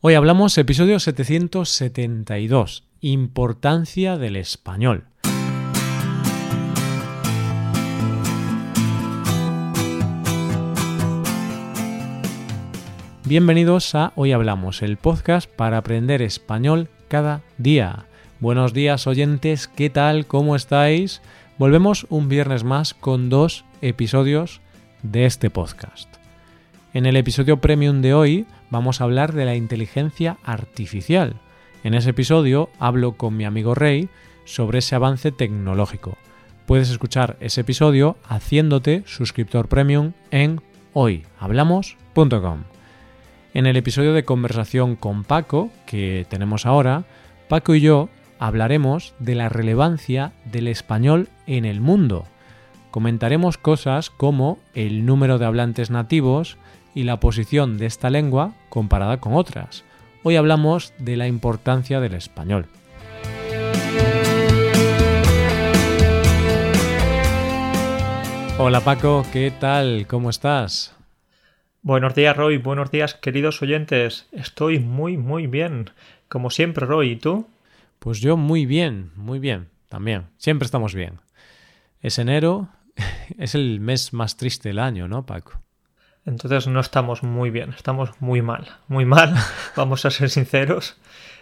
Hoy hablamos episodio 772, importancia del español. Bienvenidos a Hoy Hablamos, el podcast para aprender español cada día. Buenos días oyentes, ¿qué tal? ¿Cómo estáis? Volvemos un viernes más con dos episodios de este podcast. En el episodio premium de hoy vamos a hablar de la inteligencia artificial. En ese episodio hablo con mi amigo Rey sobre ese avance tecnológico. Puedes escuchar ese episodio haciéndote suscriptor premium en hoyhablamos.com. En el episodio de conversación con Paco que tenemos ahora, Paco y yo hablaremos de la relevancia del español en el mundo. Comentaremos cosas como el número de hablantes nativos, y la posición de esta lengua comparada con otras. Hoy hablamos de la importancia del español. Hola Paco, ¿qué tal? ¿Cómo estás? Buenos días Roy, buenos días queridos oyentes. Estoy muy muy bien. Como siempre Roy, ¿y tú? Pues yo muy bien, muy bien, también. Siempre estamos bien. Es enero, es el mes más triste del año, ¿no, Paco? Entonces no estamos muy bien, estamos muy mal, muy mal, vamos a ser sinceros.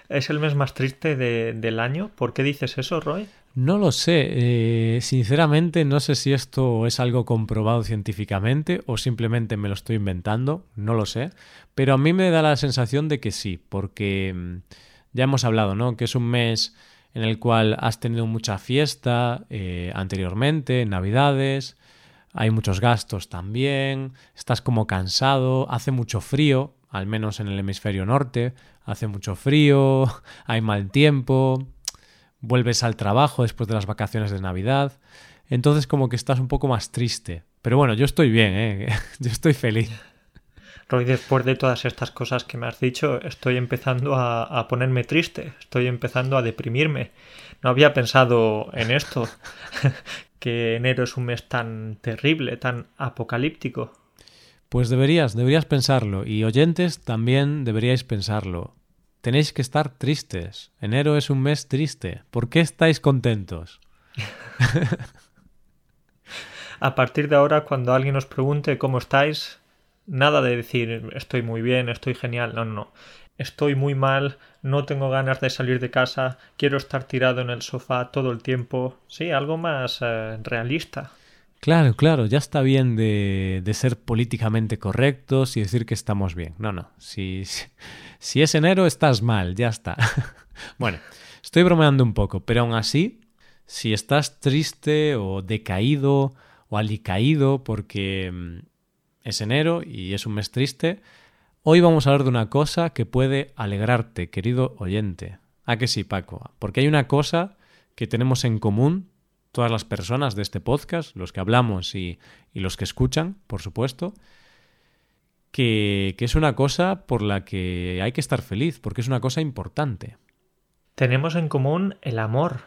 ¿Es el mes más triste del año? ¿Por qué dices eso, Roy? No lo sé. Eh, sinceramente, no sé si esto es algo comprobado científicamente o simplemente me lo estoy inventando. No lo sé. Pero a mí me da la sensación de que sí, porque mm, ya hemos hablado, ¿no? Que es un mes en el cual has tenido mucha fiesta eh, anteriormente, Navidades, hay muchos gastos también, estás como cansado, hace mucho frío, al menos en el hemisferio norte, hace mucho frío, hay mal tiempo, vuelves al trabajo después de las vacaciones de Navidad, entonces como que estás un poco más triste. Pero bueno, yo estoy bien, ¿eh? yo estoy feliz. Roy, después de todas estas cosas que me has dicho, estoy empezando a, a, ponerme triste, estoy empezando a deprimirme. No había pensado en esto que enero es un mes tan terrible, tan apocalíptico? Pues deberías, deberías pensarlo. Y oyentes también deberíais pensarlo. Tenéis que estar tristes. Enero es un mes triste. ¿Por qué estáis contentos? A partir de ahora, cuando alguien os pregunte cómo estáis, nada de decir estoy muy bien, estoy genial. No, no, no estoy muy mal, no tengo ganas de salir de casa, quiero estar tirado en el sofá todo el tiempo. Sí, algo más eh, realista. Claro, claro, ya está bien de, de, ser políticamente correctos y decir que estamos bien. No, no, si, si es enero estás mal, ya está. bueno, estoy bromeando un poco, pero aún así, si estás triste o decaído o alicaído porque mm, es enero y es un mes triste, Hoy vamos a hablar de una cosa que puede alegrarte, querido oyente. ¿A que sí, Paco? Porque hay una cosa que tenemos en común todas las personas de este podcast, los que hablamos y, los que escuchan, por supuesto, que, que, es una cosa por la que hay que estar feliz, porque es una cosa importante. Tenemos en común el amor.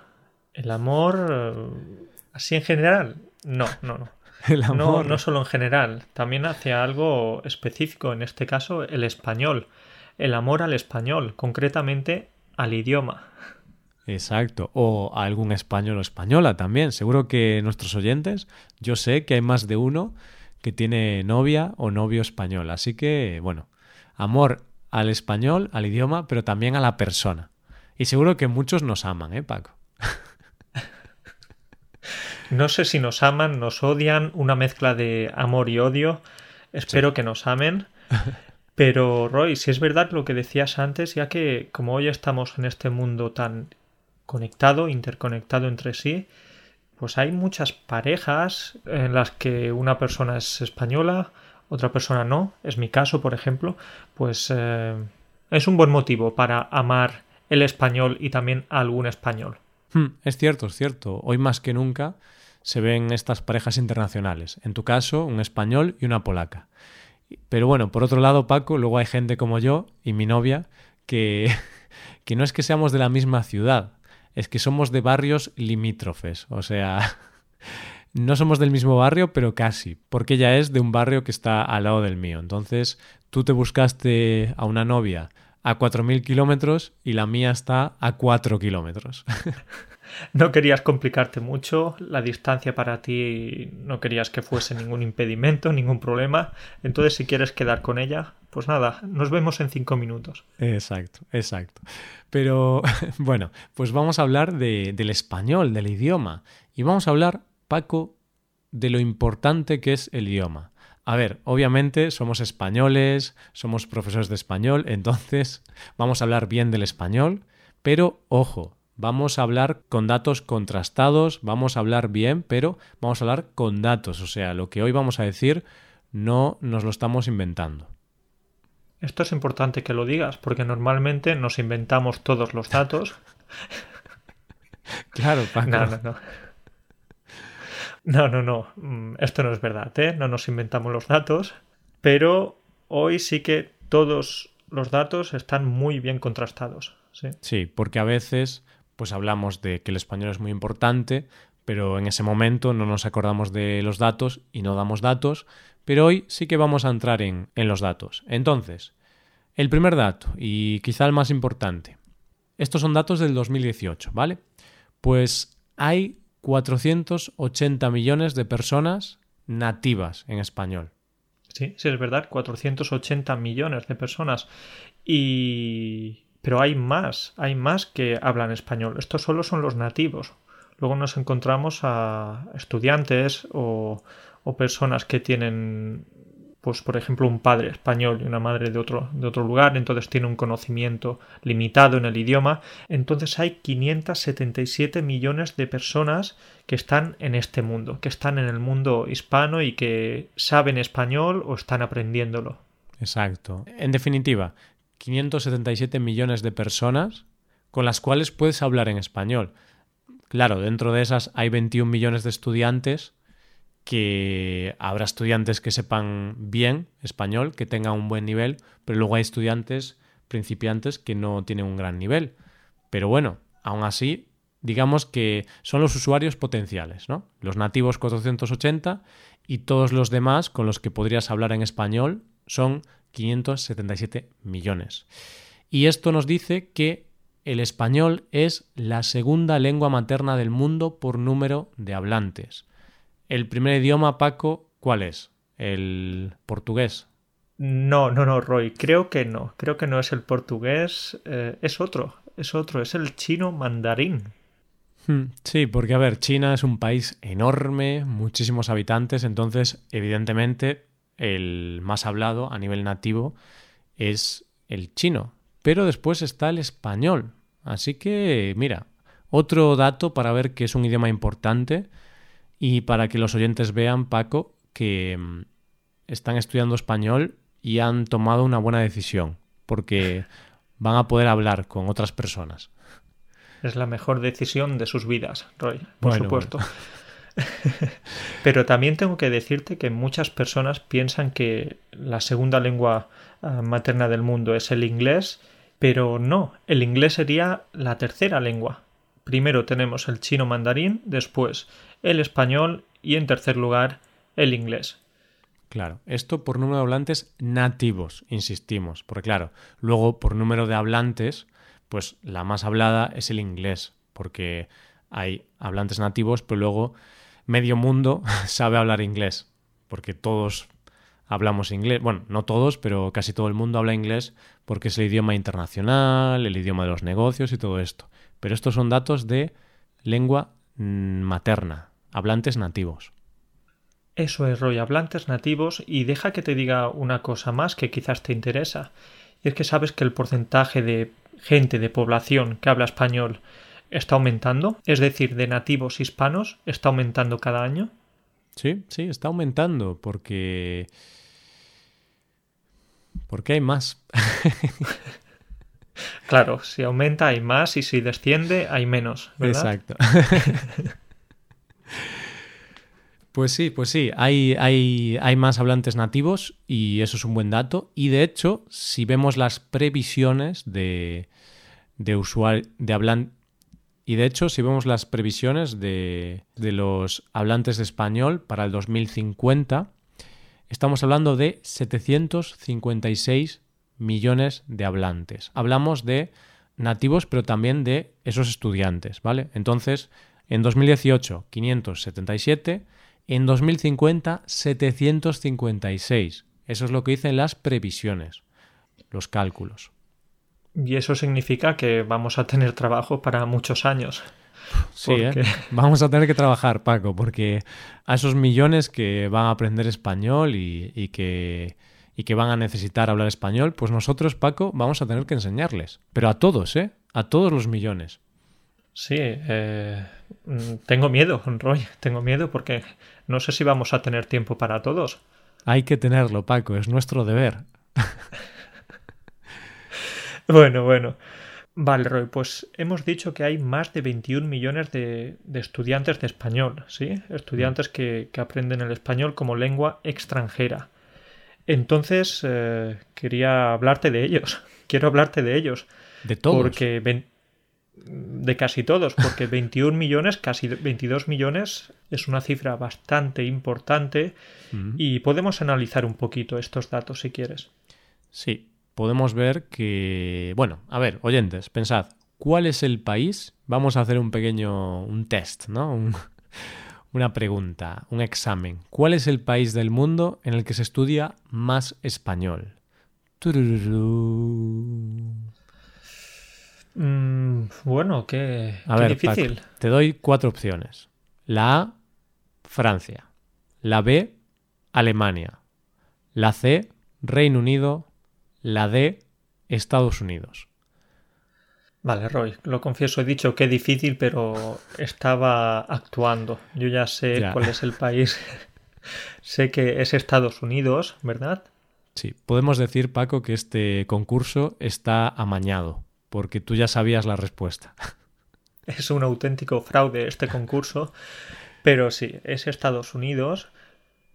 El amor eh, así en general. No, no, no. No, no solo en general, también hacia algo específico, en este caso el español, el amor al español, concretamente al idioma. Exacto, o a algún español o española también. Seguro que nuestros oyentes, yo sé que hay más de uno que tiene novia o novio español. Así que, bueno, amor al español, al idioma, pero también a la persona. Y seguro que muchos nos aman, ¿eh, Paco? No sé si nos aman, nos odian, una mezcla de amor y odio. Espero que nos amen. Pero Roy, si es verdad lo que decías antes, ya que como hoy estamos en este mundo tan conectado, interconectado entre sí, pues hay muchas parejas en las que una persona es española, otra persona no. Es mi caso, por ejemplo. Pues eh, es un buen motivo para amar el español y también algún español. Hmm, es cierto, es cierto. Hoy más que nunca se ven estas parejas internacionales. En tu caso, un español y una polaca. Pero bueno, por otro lado, Paco, luego hay gente como yo y mi novia que, que no es que seamos de la misma ciudad, es que somos de barrios limítrofes. O sea, no somos del mismo barrio, pero casi, porque ella es de un barrio que está al lado del mío. Entonces, tú te buscaste a una novia a 4.000 kilómetros y la mía está a 4 kilómetros. no querías complicarte mucho, la distancia para ti no querías que fuese ningún impedimento, ningún problema. Entonces, si quieres quedar con ella, pues nada, nos vemos en cinco minutos. Exacto, exacto. Pero bueno, pues vamos a hablar del español, del idioma. Y vamos a hablar, Paco, de lo importante que es el idioma. A ver, obviamente somos españoles, somos profesores de español, entonces vamos a hablar bien del español, pero ojo, vamos a hablar con datos contrastados, vamos a hablar bien, pero vamos a hablar con datos, o sea, lo que hoy vamos a decir no nos lo estamos inventando. Esto es importante que lo digas, porque normalmente nos inventamos todos los datos. claro, Paco. No, no, no. No, no, no. Mm, esto no es verdad, ¿eh? No nos inventamos los datos. Pero hoy sí que todos los datos están muy bien contrastados. Sí, sí porque a veces pues hablamos de que el español es muy importante, pero en ese momento no nos acordamos de los datos y no damos datos, pero hoy sí que vamos a entrar en, los datos. Entonces, el primer dato, y quizá el más importante, estos son datos del 2018, ¿vale? Pues hay 480 millones de personas nativas en español. Sí, sí, es verdad, 480 millones de personas. Y pero hay más, hay más que hablan español. Estos solo son los nativos. Luego nos encontramos a estudiantes o, personas que tienen pues por ejemplo un padre español y una madre de otro, de otro lugar, entonces tiene un conocimiento limitado en el idioma, entonces hay 577 millones de personas que están en este mundo, que están en el mundo hispano y que saben español o están aprendiéndolo. Exacto. En definitiva, 577 millones de personas con las cuales puedes hablar en español. Claro, dentro de esas hay 21 millones de estudiantes que habrá estudiantes que sepan bien español, que tengan un buen nivel, pero luego hay estudiantes principiantes que no tienen un gran nivel. Pero bueno, aún así, digamos que son los usuarios potenciales, ¿no? Los nativos 480 y todos los demás con los que podrías hablar en español son 577 millones. Y esto nos dice que el español es la segunda lengua materna del mundo por número de hablantes. El primer idioma, Paco, ¿cuál es? ¿El portugués? No, no, no, Roy, creo que no. Creo que no es el portugués, eh, es otro, es otro, es el chino mandarín. Hmm, sí, porque a ver, China es un país enorme, muchísimos habitantes, entonces evidentemente el más hablado a nivel nativo es el chino, pero después está el español. Así que, mira, otro dato para ver que es un idioma importante y para que los oyentes vean, Paco, que mm, están estudiando español y han tomado una buena decisión, porque van a poder hablar con otras personas. Es la mejor decisión de sus vidas, Roy, por supuesto. Pero también tengo que decirte que muchas personas piensan que la segunda lengua ah, materna del mundo es el inglés, pero no, el inglés sería la tercera lengua. Primero tenemos el chino mandarín, después el español y en tercer lugar el inglés. Claro, esto por número de hablantes nativos, insistimos, porque claro, luego por número de hablantes, pues la más hablada es el inglés, porque hay hablantes nativos, pero luego medio mundo sabe hablar inglés, porque todos hablamos inglés. Bueno, no todos, pero casi todo el mundo habla inglés porque es el idioma internacional, el idioma de los negocios y todo esto. Pero estos son datos de lengua mm, materna, hablantes nativos. Eso es, Roy, hablantes nativos. Y deja que te diga una cosa más que quizás te interesa. Y es que sabes que el porcentaje de gente, de población que habla español está aumentando, es decir, de nativos hispanos, está aumentando cada año. Sí, sí, está aumentando porque... Porque hay más. claro, si aumenta hay más y si desciende hay menos. Exacto. Pues sí, pues sí, hay, hay, hay, más hablantes nativos y eso es un buen dato. Y de hecho, si vemos las previsiones de, de, usuario, de, hablan, y de hecho, si vemos las previsiones de, los hablantes de español para el 2050, estamos hablando de 756 millones de hablantes. Hablamos de nativos, pero también de esos estudiantes, ¿vale? Entonces, en 2018, 577, en 2050, 756. Eso es lo que dicen las previsiones, los cálculos. Y eso significa que vamos a tener trabajo para muchos años. Sí, ¿eh? vamos a tener que trabajar, Paco, porque a esos millones que van a aprender español y, que, y que van a necesitar hablar español, pues nosotros, Paco, vamos a tener que enseñarles. Pero a todos, ¿eh? A todos los millones. Sí, eh, tengo miedo, Roy, tengo miedo porque no sé si vamos a tener tiempo para todos. Hay que tenerlo, Paco, es nuestro deber. bueno, bueno. Vale, Roy, pues hemos dicho que hay más de 21 millones de, estudiantes de español, ¿sí? Estudiantes mm. que, aprenden el español como lengua extranjera. Entonces, eh, quería hablarte de ellos. Quiero hablarte de ellos. De todos. Porque de casi todos, porque 21 millones, casi 22 millones, es una cifra bastante importante mm. y podemos analizar un poquito estos datos si quieres. Sí, podemos ver que, bueno, a ver, oyentes, pensad, ¿cuál es el país? Vamos a hacer un pequeño, un test, ¿no? una pregunta, un examen. ¿Cuál es el país del mundo en el que se estudia más español? Mm, bueno, qué, a ver, difícil. te doy cuatro opciones. La A, Francia. La B, Alemania. La C, Reino Unido la D, Estados Unidos. Vale, Roy, lo confieso, he dicho que difícil, pero estaba actuando. Yo ya sé cuál es el país. sé que es Estados Unidos, ¿verdad? Sí, podemos decir, Paco, que este concurso está amañado, porque tú ya sabías la respuesta. Es un auténtico fraude este concurso, pero sí, es Estados Unidos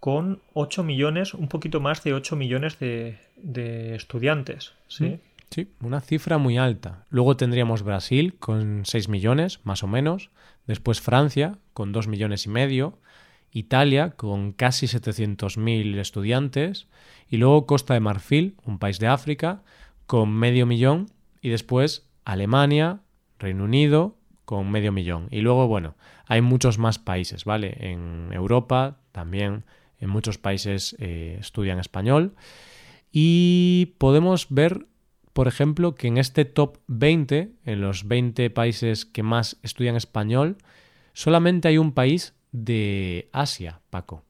con 8 millones, un poquito más de 8 millones de, estudiantes. ¿sí? Mm, sí, una cifra muy alta. Luego tendríamos Brasil con 6 millones, más o menos. Después Francia con 2 millones y medio. Italia con casi 700.000 estudiantes. Y luego Costa de Marfil, un país de África, con medio millón. Y después Alemania, Reino Unido, con medio millón. Y luego, bueno, hay muchos más países, ¿vale? En Europa también en muchos países eh, estudian español. Y podemos ver, por ejemplo, que en este top 20, en los 20 países que más estudian español, solamente hay un país de Asia, Paco.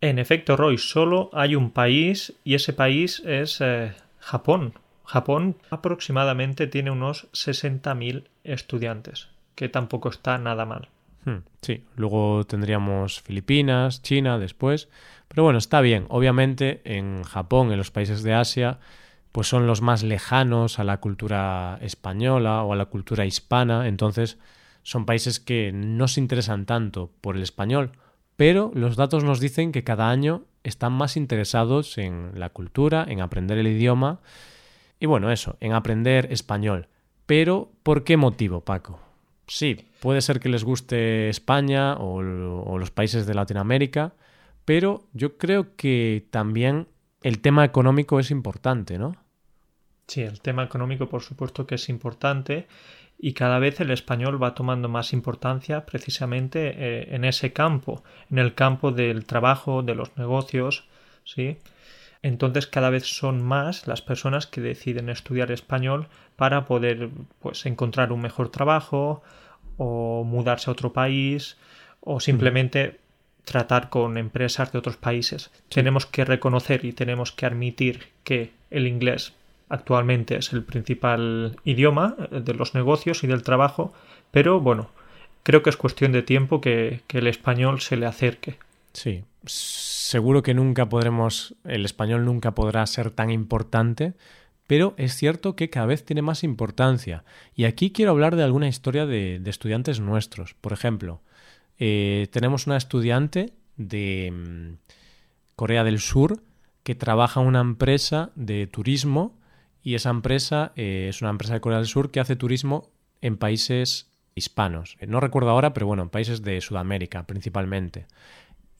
En efecto, Roy, solo hay un país y ese país es eh, Japón. Japón aproximadamente tiene unos 60.000 estudiantes, que tampoco está nada mal. Hmm, sí, luego tendríamos Filipinas, China después. Pero bueno, está bien. Obviamente en Japón, en los países de Asia, pues son los más lejanos a la cultura española o a la cultura hispana. Entonces son países que no se interesan tanto por el español. Pero los datos nos dicen que cada año están más interesados en la cultura, en aprender el idioma y bueno, eso, en aprender español. Pero, ¿por qué motivo, Paco? sí, puede ser que les guste España o, los países de Latinoamérica, pero yo creo que también el tema económico es importante, ¿no? Sí, el tema económico por supuesto que es importante y cada vez el español va tomando más importancia precisamente eh, en ese campo, en el campo del trabajo, de los negocios, ¿sí? Entonces cada vez son más las personas que deciden estudiar español para poder pues encontrar un mejor trabajo o mudarse a otro país o simplemente tratar con empresas de otros países. Tenemos que reconocer y tenemos que admitir que el inglés actualmente es el principal idioma de los negocios y del trabajo, pero bueno, creo que es cuestión de tiempo que, que el español se le acerque. Sí, seguro que nunca podremos, el español nunca podrá ser tan importante, pero es cierto que cada vez tiene más importancia. Y aquí quiero hablar de alguna historia de, estudiantes nuestros. Por ejemplo, eh, tenemos una estudiante de mm, Corea del Sur que trabaja en una empresa de turismo y esa empresa eh, es una empresa de Corea del Sur que hace turismo en países hispanos. No recuerdo ahora, pero bueno, en países de Sudamérica principalmente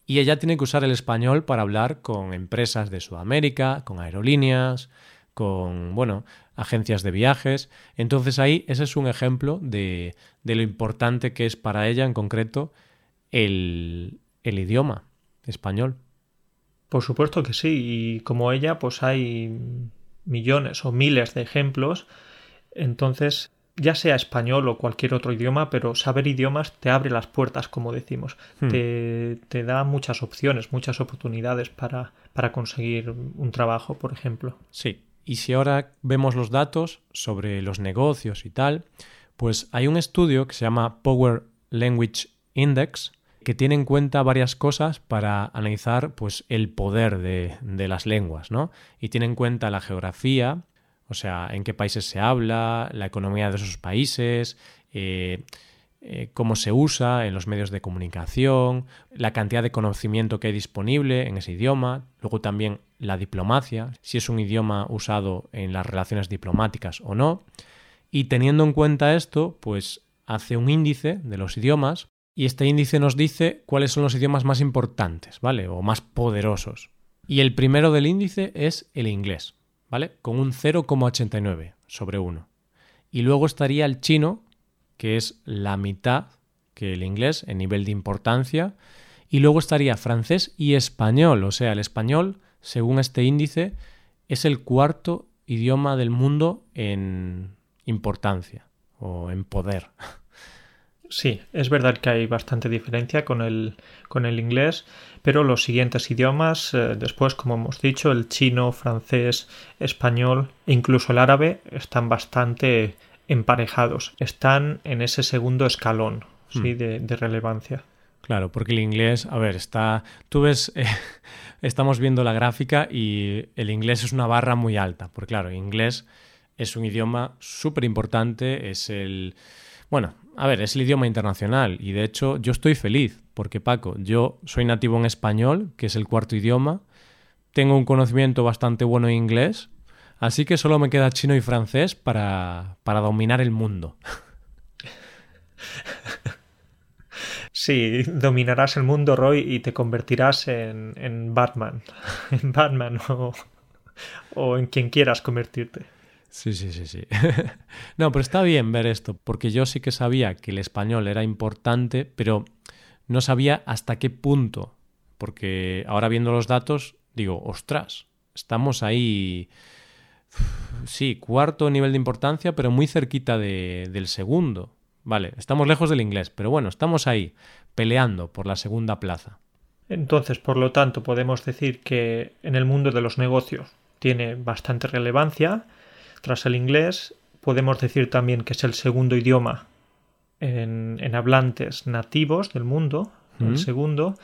y ella tiene que usar el español para hablar con empresas de Sudamérica, con aerolíneas, con, bueno, agencias de viajes. Entonces ahí ese es un ejemplo de, de lo importante que es para ella en concreto el, el idioma español. Por supuesto que sí, y como ella, pues hay millones o miles de ejemplos. Entonces, ya sea español o cualquier otro idioma, pero saber idiomas te abre las puertas, como decimos. Hmm. Te, te da muchas opciones, muchas oportunidades para, para conseguir un trabajo, por ejemplo. Sí, y si ahora vemos los datos sobre los negocios y tal, pues hay un estudio que se llama Power Language Index que tiene en cuenta varias cosas para analizar pues el poder de, de las lenguas, ¿no? Y tiene en cuenta la geografía, o sea, en qué países se habla, la economía de esos países, eh, eh, cómo se usa en los medios de comunicación, la cantidad de conocimiento que hay disponible en ese idioma, luego también la diplomacia, si es un idioma usado en las relaciones diplomáticas o no. Y teniendo en cuenta esto, pues hace un índice de los idiomas y este índice nos dice cuáles son los idiomas más importantes, ¿vale? O más poderosos. Y el primero del índice es el inglés, ¿vale? Con un 0,89 sobre 1. Y luego estaría el chino, que es la mitad que el inglés en nivel de importancia. Y luego estaría francés y español, o sea, el español, según este índice, es el cuarto idioma del mundo en importancia o en poder. Sí, es verdad que hay bastante diferencia con el, con el inglés, pero los siguientes idiomas, eh, después, como hemos dicho, el chino, francés, español e incluso el árabe están bastante emparejados, están en ese segundo escalón ¿sí? Hmm. de, de relevancia. Claro, porque el inglés, a ver, está. Tú ves, eh, estamos viendo la gráfica y el inglés es una barra muy alta, porque claro, el inglés es un idioma súper importante, es el. Bueno, a ver, es el idioma internacional y de hecho yo estoy feliz porque Paco, yo soy nativo en español, que es el cuarto idioma, tengo un conocimiento bastante bueno en inglés, así que solo me queda chino y francés para, para dominar el mundo. Sí, dominarás el mundo, Roy, y te convertirás en, en Batman. En Batman o, o en quien quieras convertirte. Sí, sí, sí, sí. no, pero está bien ver esto, porque yo sí que sabía que el español era importante, pero no sabía hasta qué punto. Porque ahora viendo los datos, digo, ostras, estamos ahí. Sí, cuarto nivel de importancia, pero muy cerquita de, del segundo. Vale, estamos lejos del inglés, pero bueno, estamos ahí, peleando por la segunda plaza. Entonces, por lo tanto, podemos decir que en el mundo de los negocios tiene bastante relevancia. Tras el inglés, podemos decir también que es el segundo idioma en, en hablantes nativos del mundo, Mm. el segundo.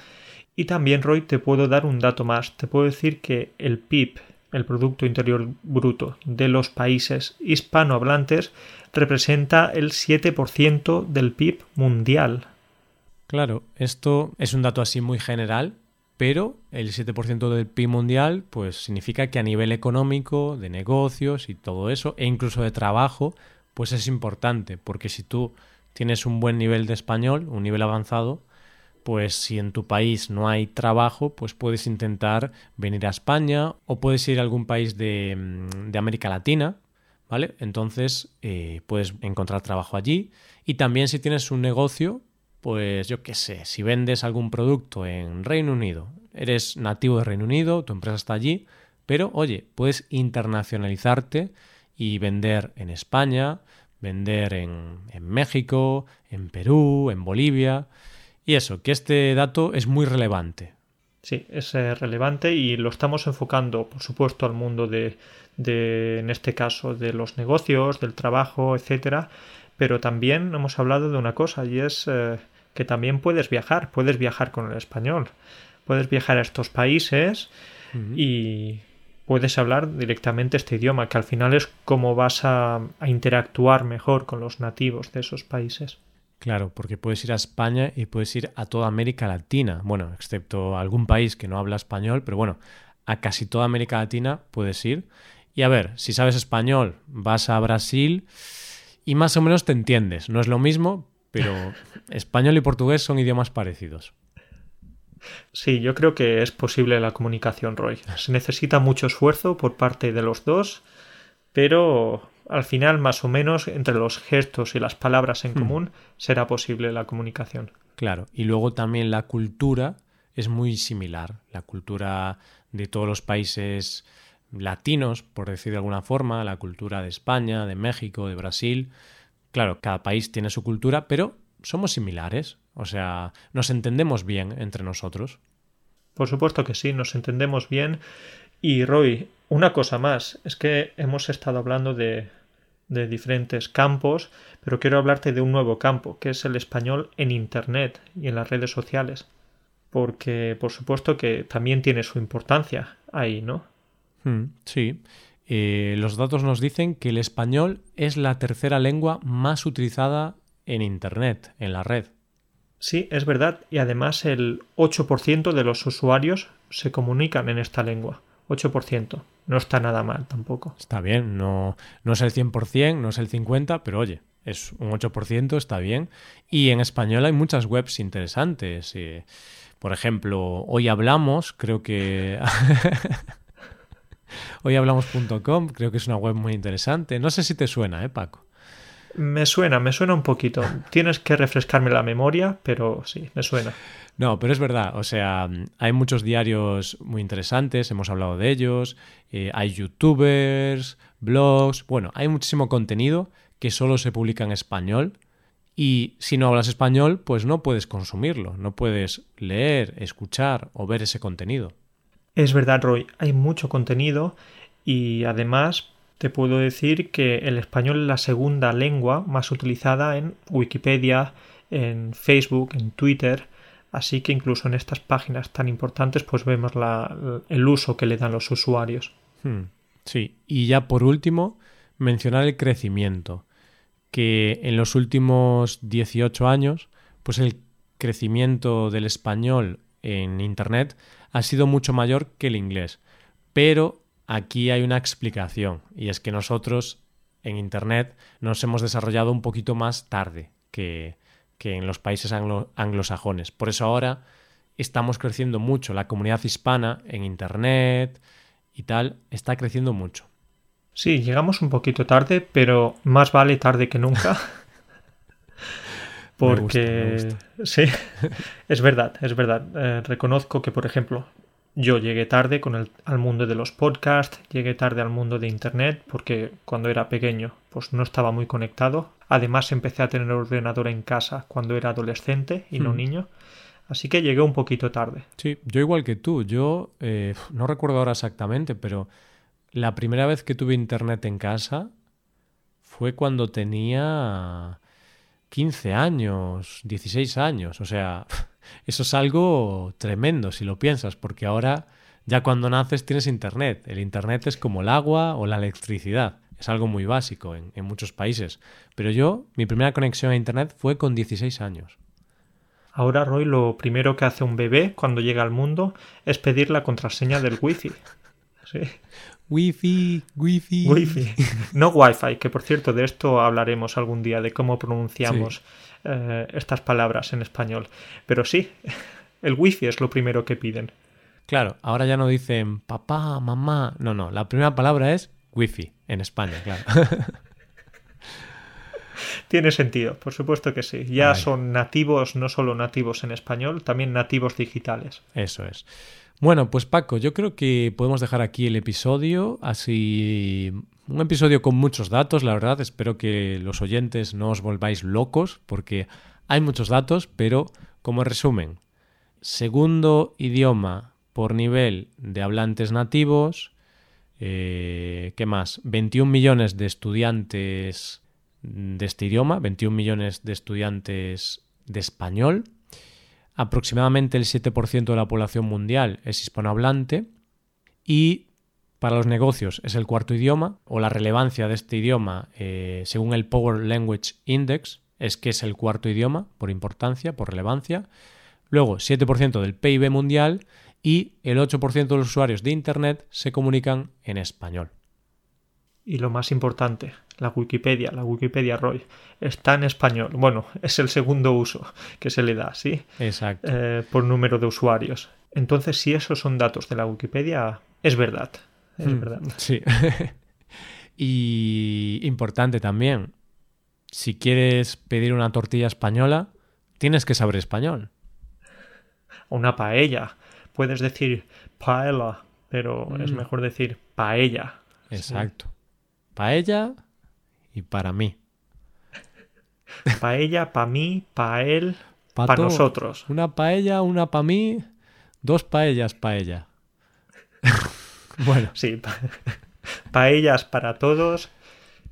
Y también, Roy, te puedo dar un dato más. Te puedo decir que el PIB, el Producto Interior Bruto de los países hispanohablantes, representa el 7% del PIB mundial. Claro, esto es un dato así muy general, pero el 7% del PIB mundial pues significa que a nivel económico, de negocios y todo eso, e incluso de trabajo, pues es importante, porque si tú tienes un buen nivel de español, un nivel avanzado, pues si en tu país no hay trabajo, pues puedes intentar venir a España o puedes ir a algún país de, mm, de América Latina, ¿vale? Entonces eh, puedes encontrar trabajo allí y también si tienes un negocio, pues yo qué sé, si vendes algún producto en Reino Unido, eres nativo de Reino Unido, tu empresa está allí, pero oye, puedes internacionalizarte y vender en España, vender en, en México, en Perú, en Bolivia. Y eso, que este dato es muy relevante. Sí, es eh, relevante y lo estamos enfocando, por supuesto, al mundo de, de, en este caso, de los negocios, del trabajo, etcétera. Pero también hemos hablado de una cosa y es eh, que también puedes viajar, puedes viajar con el español, puedes viajar a estos países y puedes hablar directamente este idioma, que al final es cómo vas a, a interactuar mejor con los nativos de esos países. Claro, porque puedes ir a España y puedes ir a toda América Latina. Bueno, excepto algún país que no habla español, pero bueno, a casi toda América Latina puedes ir. Y a ver, si sabes español, vas a Brasil y más o menos te entiendes. No es lo mismo, pero español y portugués son idiomas parecidos. Sí, yo creo que es posible la comunicación, Roy. Se necesita mucho esfuerzo por parte de los dos, pero al final, más o menos, entre los gestos y las palabras en Hmm. común, será posible la comunicación. Claro, y luego también la cultura es muy similar. La cultura de todos los países latinos, por decir de alguna forma, la cultura de España, de México, de Brasil. Claro, cada país tiene su cultura, pero somos similares. O sea, nos entendemos bien entre nosotros. Por supuesto que sí, nos entendemos bien. Y Roy, una cosa más, es que hemos estado hablando de, de diferentes campos, pero quiero hablarte de un nuevo campo, que es el español en Internet y en las redes sociales. Porque, por supuesto, que también tiene su importancia ahí, ¿no? Hmm, sí. Eh, los datos nos dicen que el español es la tercera lengua más utilizada en Internet, en la red. Sí, es verdad. Y además el 8% de los usuarios se comunican en esta lengua. 8%. No está nada mal tampoco. Está bien, no, no es el 100%, no es el 50%, pero oye, es un 8%, está bien. Y en español hay muchas webs interesantes. eh, por ejemplo, hoy hablamos, creo que... hoyhablamos.com, creo que es una web muy interesante. No sé si te suena, ¿eh, Paco? Me suena, me suena un poquito. Tienes que refrescarme la memoria, pero sí, me suena. No, pero es verdad, o sea, hay muchos diarios muy interesantes, hemos hablado de ellos, eh, hay youtubers, blogs, bueno, hay muchísimo contenido que solo se publica en español y si no hablas español, pues no puedes consumirlo, no puedes leer, escuchar o ver ese contenido. Es verdad, Roy, hay mucho contenido y además te puedo decir que el español es la segunda lengua más utilizada en Wikipedia, en Facebook, en Twitter, así que incluso en estas páginas tan importantes pues vemos el uso que le dan los usuarios. Hmm, sí, y ya por último, mencionar el crecimiento, que en los últimos 18 años, pues el crecimiento del español en Internet ha sido mucho mayor que el inglés. Pero aquí hay una explicación, y es que nosotros en Internet nos hemos desarrollado un poquito más tarde que, que en los países anglo anglosajones. Por eso ahora estamos creciendo mucho. La comunidad hispana en Internet y tal está creciendo mucho. Sí, llegamos un poquito tarde, pero más vale tarde que nunca. Porque me gusta, me gusta. sí, es verdad, es verdad. Eh, reconozco que, por ejemplo, yo llegué tarde con el, al mundo de los podcasts, llegué tarde al mundo de Internet, porque cuando era pequeño, pues no estaba muy conectado. Además, empecé a tener ordenador en casa cuando era adolescente y no Hmm. niño. Así que llegué un poquito tarde. Sí, yo igual que tú. Yo eh, no recuerdo ahora exactamente, pero la primera vez que tuve internet en casa fue cuando tenía 15 años, 16 años. O sea, eso es algo tremendo si lo piensas, porque ahora ya cuando naces tienes internet. El internet es como el agua o la electricidad. Es algo muy básico en, en muchos países. Pero yo, mi primera conexión a internet fue con 16 años. Ahora, Roy, lo primero que hace un bebé cuando llega al mundo es pedir la contraseña del wifi. Sí. Wifi, wifi. Wi-Fi. No Wi-Fi, que por cierto de esto hablaremos algún día, de cómo pronunciamos eh, estas palabras en español. Pero sí, el Wi-Fi es lo primero que piden. Claro, ahora ya no dicen papá, mamá. No, no, la primera palabra es wifi en España, claro. Tiene sentido, por supuesto que sí. Ya Ay. son nativos, no solo nativos en español, también nativos digitales. Eso es. Bueno, pues Paco, yo creo que podemos dejar aquí el episodio, así un episodio con muchos datos, la verdad, espero que los oyentes no os volváis locos porque hay muchos datos, pero como resumen, segundo idioma por nivel de hablantes nativos, eh, ¿qué más? 21 millones de estudiantes de este idioma, 21 millones de estudiantes de español, aproximadamente el 7% de la población mundial es hispanohablante y para los negocios es el cuarto idioma o la relevancia de este idioma eh, según el Power Language Index es que es el cuarto idioma por importancia, por relevancia. Luego 7% del PIB mundial y el 8% de los usuarios de Internet se comunican en español. Y lo más importante, la Wikipedia, la Wikipedia Roy, está en español. Bueno, es el segundo uso que se le da, ¿sí? Exacto. Eh, por número de usuarios. Entonces, si esos son datos de la Wikipedia, es verdad. Es Hmm, verdad. Sí. Y importante también, si quieres pedir una tortilla española, tienes que saber español. Una paella. Puedes decir paella, pero es Mm. mejor decir paella. Exacto. Paella y para mí. Paella, pa' mí, pa' él, Pa' pa' nosotros. Una paella, una para mí, dos paellas paella. bueno, Sí, pa- paellas para todos.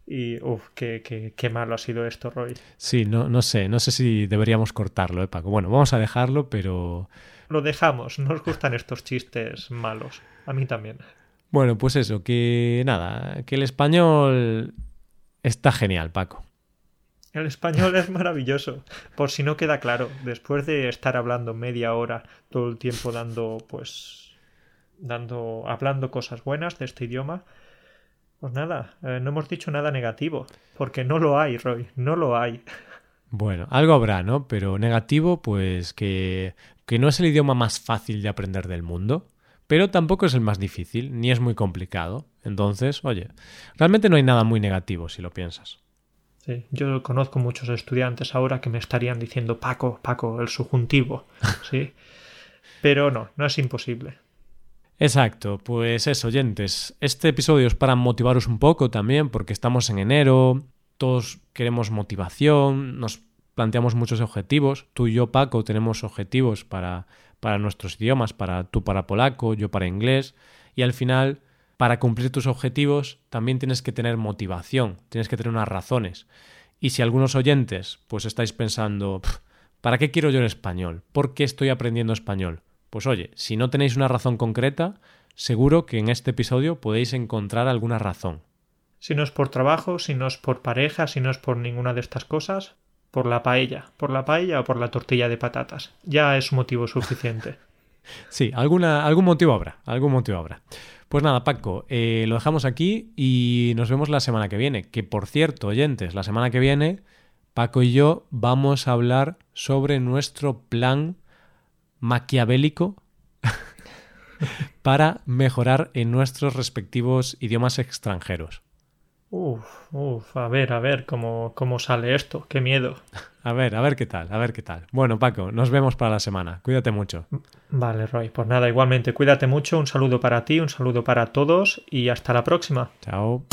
Y, uff, qué, qué, qué malo ha sido esto, Roy. sí, no, no sé, no sé si deberíamos cortarlo, ¿eh, Paco? Bueno, vamos a dejarlo, pero Lo dejamos, nos gustan estos chistes malos. A mí también. bueno, pues eso, que nada, que el español está genial, Paco. El español es maravilloso. Por si no queda claro, después de estar hablando media hora todo el tiempo dando, pues, dando, hablando cosas buenas de este idioma, pues nada, eh, no hemos dicho nada negativo, porque no lo hay, Roy, no lo hay. Bueno, algo habrá, ¿no? Pero negativo, pues que, que no es el idioma más fácil de aprender del mundo, pero tampoco es el más difícil, ni es muy complicado. Entonces, oye, realmente no hay nada muy negativo si lo piensas. Sí, yo conozco muchos estudiantes ahora que me estarían diciendo Paco, Paco, el subjuntivo, sí, pero no, no es imposible. Exacto, pues eso, oyentes. Este episodio es para motivaros un poco también, porque estamos en enero, todos queremos motivación, nos planteamos muchos objetivos. Tú y yo, Paco, tenemos objetivos para, para nuestros idiomas, para tú para polaco, yo para inglés, y al final, para cumplir tus objetivos, también tienes que tener motivación, tienes que tener unas razones. Y si algunos oyentes, pues estáis pensando, "Pf, ¿para qué quiero yo el español? ¿Por qué estoy aprendiendo español? Pues oye, si no tenéis una razón concreta, seguro que en este episodio podéis encontrar alguna razón. Si no es por trabajo, si no es por pareja, si no es por ninguna de estas cosas, por la paella, por la paella o por la tortilla de patatas. Ya es motivo suficiente. Sí, alguna, algún motivo habrá, algún motivo habrá. Pues nada, Paco, eh, lo dejamos aquí y nos vemos la semana que viene. Que por cierto, oyentes, la semana que viene, Paco y yo vamos a hablar sobre nuestro plan maquiavélico para mejorar en nuestros respectivos idiomas extranjeros. Uf, uf, a ver, a ver cómo, cómo sale esto. Qué miedo. A ver, a ver qué tal, a ver qué tal. Bueno, Paco, nos vemos para la semana. Cuídate mucho. Vale, Roy, pues nada, igualmente, cuídate mucho, un saludo para ti, un saludo para todos y hasta la próxima. Chao.